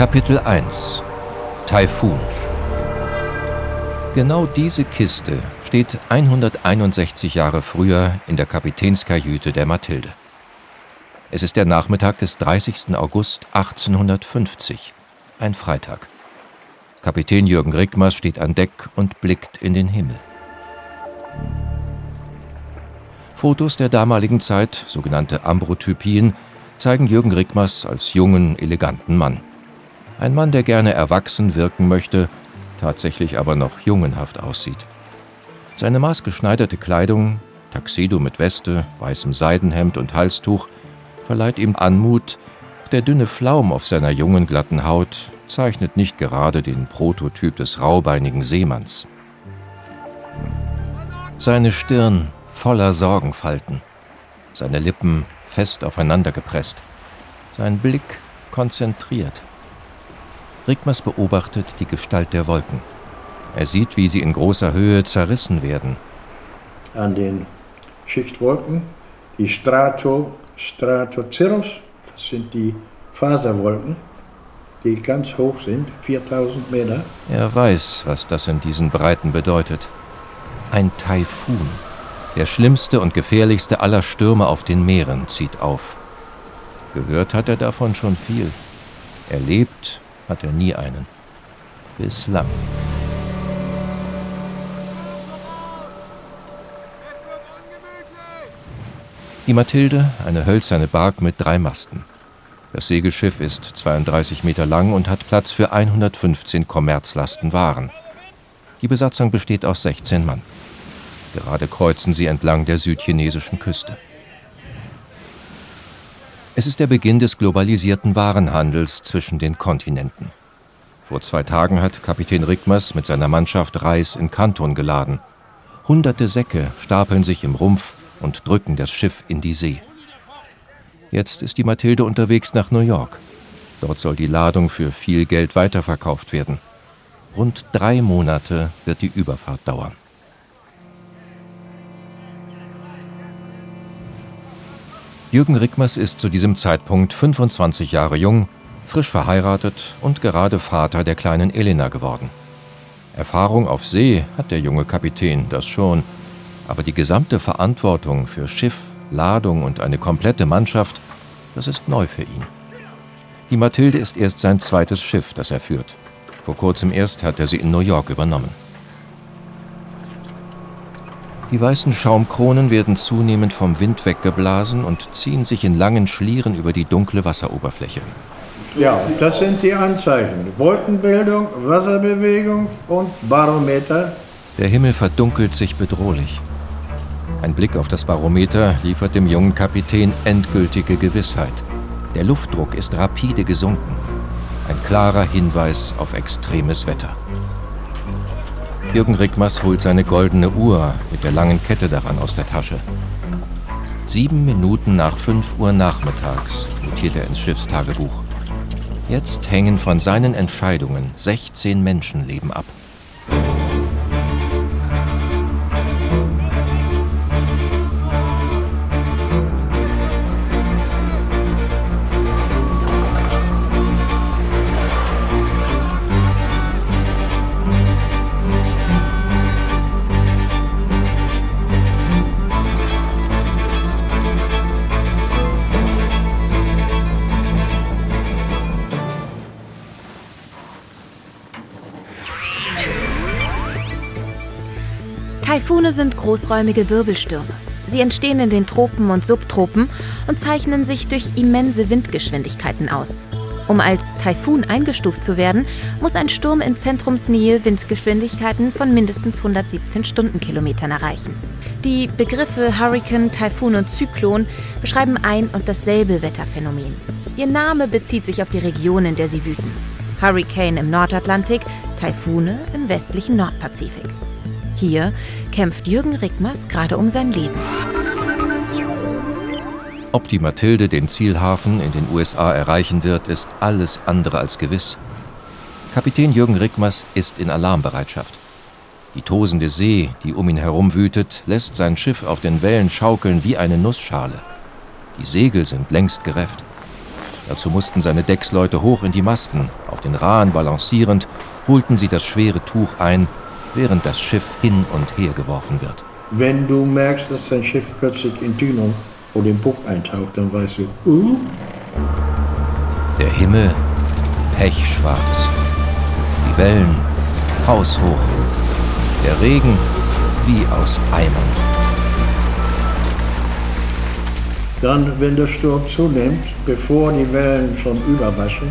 Kapitel 1 Taifun Genau diese Kiste steht 161 Jahre früher in der Kapitänskajüte der Mathilde. Es ist der Nachmittag des 30. August 1850, ein Freitag. Kapitän Jürgen Rickmers steht an Deck und blickt in den Himmel. Fotos der damaligen Zeit, sogenannte Ambrotypien, zeigen Jürgen Rickmers als jungen, eleganten Mann. Ein Mann, der gerne erwachsen wirken möchte, tatsächlich aber noch jungenhaft aussieht. Seine maßgeschneiderte Kleidung, Taxido mit Weste, weißem Seidenhemd und Halstuch, verleiht ihm Anmut, der dünne Flaum auf seiner jungen, glatten Haut zeichnet nicht gerade den Prototyp des raubeinigen Seemanns. Seine Stirn voller Sorgenfalten, seine Lippen fest aufeinander gepresst, sein Blick konzentriert. Rigmas beobachtet die Gestalt der Wolken. Er sieht, wie sie in großer Höhe zerrissen werden. An den Schichtwolken, die Strato, Stratocirrus, das sind die Faserwolken, die ganz hoch sind, 4000 Meter. Er weiß, was das in diesen Breiten bedeutet. Ein Taifun, der schlimmste und gefährlichste aller Stürme auf den Meeren, zieht auf. Gehört hat er davon schon viel. Erlebt hat er nie einen. Bislang. Die Mathilde, eine hölzerne Bark mit drei Masten. Das Segelschiff ist 32 Meter lang und hat Platz für 115 Kommerzlasten Waren. Die Besatzung besteht aus 16 Mann. Gerade kreuzen sie entlang der südchinesischen Küste. Es ist der Beginn des globalisierten Warenhandels zwischen den Kontinenten. Vor zwei Tagen hat Kapitän Rickmers mit seiner Mannschaft Reis in Kanton geladen. Hunderte Säcke stapeln sich im Rumpf und drücken das Schiff in die See. Jetzt ist die Mathilde unterwegs nach New York. Dort soll die Ladung für viel Geld weiterverkauft werden. Rund drei Monate wird die Überfahrt dauern. Jürgen Rickmers ist zu diesem Zeitpunkt 25 Jahre jung, frisch verheiratet und gerade Vater der kleinen Elena geworden. Erfahrung auf See hat der junge Kapitän, das schon, aber die gesamte Verantwortung für Schiff, Ladung und eine komplette Mannschaft, das ist neu für ihn. Die Mathilde ist erst sein zweites Schiff, das er führt. Vor kurzem erst hat er sie in New York übernommen. Die weißen Schaumkronen werden zunehmend vom Wind weggeblasen und ziehen sich in langen Schlieren über die dunkle Wasseroberfläche. Ja, das sind die Anzeichen. Wolkenbildung, Wasserbewegung und Barometer. Der Himmel verdunkelt sich bedrohlich. Ein Blick auf das Barometer liefert dem jungen Kapitän endgültige Gewissheit. Der Luftdruck ist rapide gesunken. Ein klarer Hinweis auf extremes Wetter. Jürgen Rickmers holt seine goldene Uhr mit der langen Kette daran aus der Tasche. Sieben Minuten nach fünf Uhr nachmittags notiert er ins Schiffstagebuch. Jetzt hängen von seinen Entscheidungen 16 Menschenleben ab. Taifune sind großräumige Wirbelstürme. Sie entstehen in den Tropen und Subtropen und zeichnen sich durch immense Windgeschwindigkeiten aus. Um als Taifun eingestuft zu werden, muss ein Sturm in Zentrumsnähe Windgeschwindigkeiten von mindestens 117 Stundenkilometern erreichen. Die Begriffe Hurrikan, Taifun und Zyklon beschreiben ein und dasselbe Wetterphänomen. Ihr Name bezieht sich auf die Region, in der sie wüten. Hurricane im Nordatlantik, Taifune im westlichen Nordpazifik. Hier kämpft Jürgen Rickmers gerade um sein Leben. Ob die Mathilde den Zielhafen in den USA erreichen wird, ist alles andere als gewiss. Kapitän Jürgen Rickmers ist in Alarmbereitschaft. Die tosende See, die um ihn herum wütet, lässt sein Schiff auf den Wellen schaukeln wie eine Nussschale. Die Segel sind längst gerefft. Dazu mussten seine Decksleute hoch in die Masten. Auf den Rahen balancierend holten sie das schwere Tuch ein, während das Schiff hin und her geworfen wird. Wenn du merkst, dass dein Schiff plötzlich in Dünung oder im Buch eintaucht, dann weißt du, uh. Der Himmel pechschwarz. Die Wellen haushoch. Der Regen wie aus Eimern. Dann, wenn der Sturm zunimmt, bevor die Wellen schon überwaschen,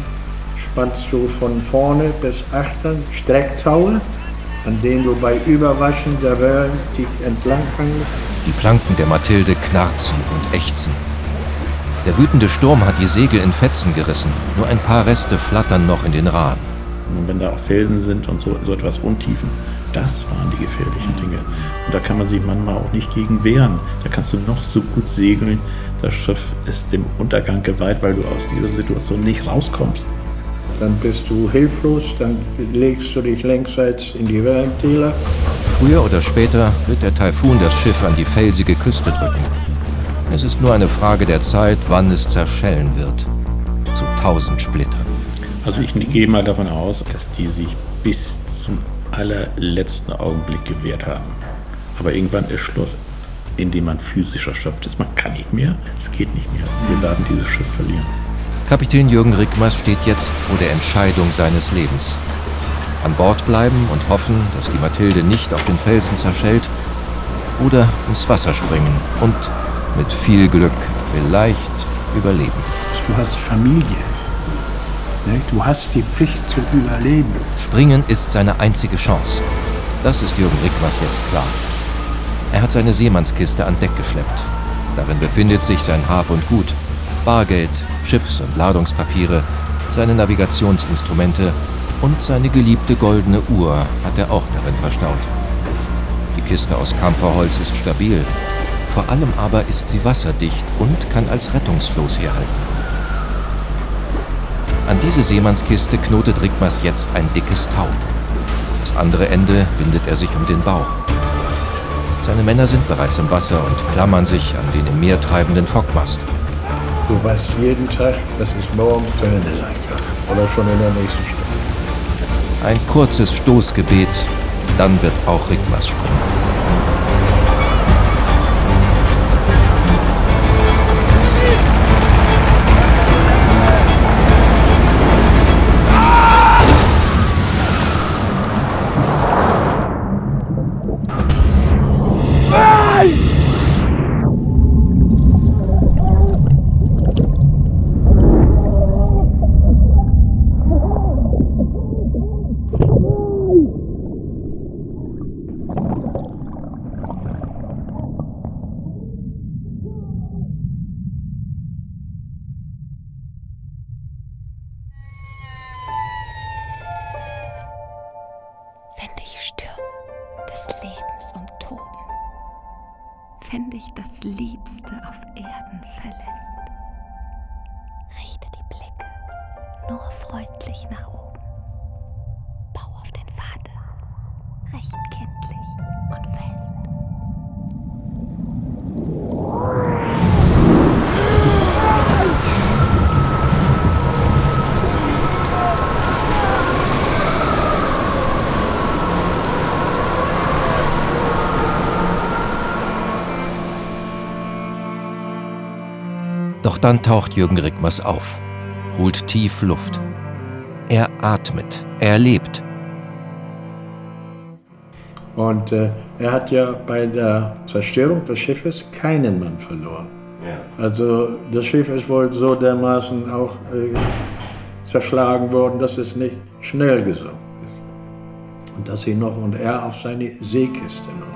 spannst du von vorne bis achtern Strecktaue, an denen du bei Überwaschen der Wellen dich entlang hangelst. Die Planken der Mathilde knarzen und ächzen. Der wütende Sturm hat die Segel in Fetzen gerissen. Nur ein paar Reste flattern noch in den Rahen. Und wenn da auch Felsen sind und so, so etwas Untiefen, das waren die gefährlichen Dinge. Und da kann man sich manchmal auch nicht gegen wehren. Da kannst du noch so gut segeln. Das Schiff ist dem Untergang geweiht, weil du aus dieser Situation nicht rauskommst. Dann bist du hilflos, dann legst du dich längsseits in die Wellentäler. Früher oder später wird der Taifun das Schiff an die felsige Küste drücken. Es ist nur eine Frage der Zeit, wann es zerschellen wird. Zu tausend Splittern. Also ich gehe mal davon aus, dass die sich bis zum allerletzten Augenblick gewehrt haben. Aber irgendwann ist Schluss, indem man physisch erschöpft ist. Man kann nicht mehr, es geht nicht mehr. Wir werden dieses Schiff verlieren. Kapitän Jürgen Rickmers steht jetzt vor der Entscheidung seines Lebens. An Bord bleiben und hoffen, dass die Mathilde nicht auf den Felsen zerschellt oder ins Wasser springen und mit viel Glück vielleicht überleben. Du hast Familie. Ne? Du hast die Pflicht zu überleben. Springen ist seine einzige Chance. Das ist Jürgen Rickmers jetzt klar. Er hat seine Seemannskiste an Deck geschleppt. Darin befindet sich sein Hab und Gut. Bargeld, Schiffs- und Ladungspapiere, seine Navigationsinstrumente und seine geliebte goldene Uhr hat er auch darin verstaut. Die Kiste aus Kampferholz ist stabil. Vor allem aber ist sie wasserdicht und kann als Rettungsfloß herhalten. An diese Seemannskiste knotet Rickmers jetzt ein dickes Tau. Das andere Ende bindet er sich um den Bauch. Seine Männer sind bereits im Wasser und klammern sich an den im Meer treibenden Fockmast. Du weißt jeden Tag, dass es morgen zu Ende sein kann. Oder schon in der nächsten Stunde. Ein kurzes Stoßgebet, dann wird auch Rickmers springen. Wenn dich das Liebste auf Erden verlässt. Richte die Blicke nur freundlich nach oben. Dann taucht Jürgen Rickmers auf, holt tief Luft. Er atmet, er lebt. Und äh, er hat ja bei der Zerstörung des Schiffes keinen Mann verloren. Ja. Also das Schiff ist wohl so dermaßen auch äh, zerschlagen worden, dass es nicht schnell gesunken ist. Und dass sie noch und er auf seine Seekiste noch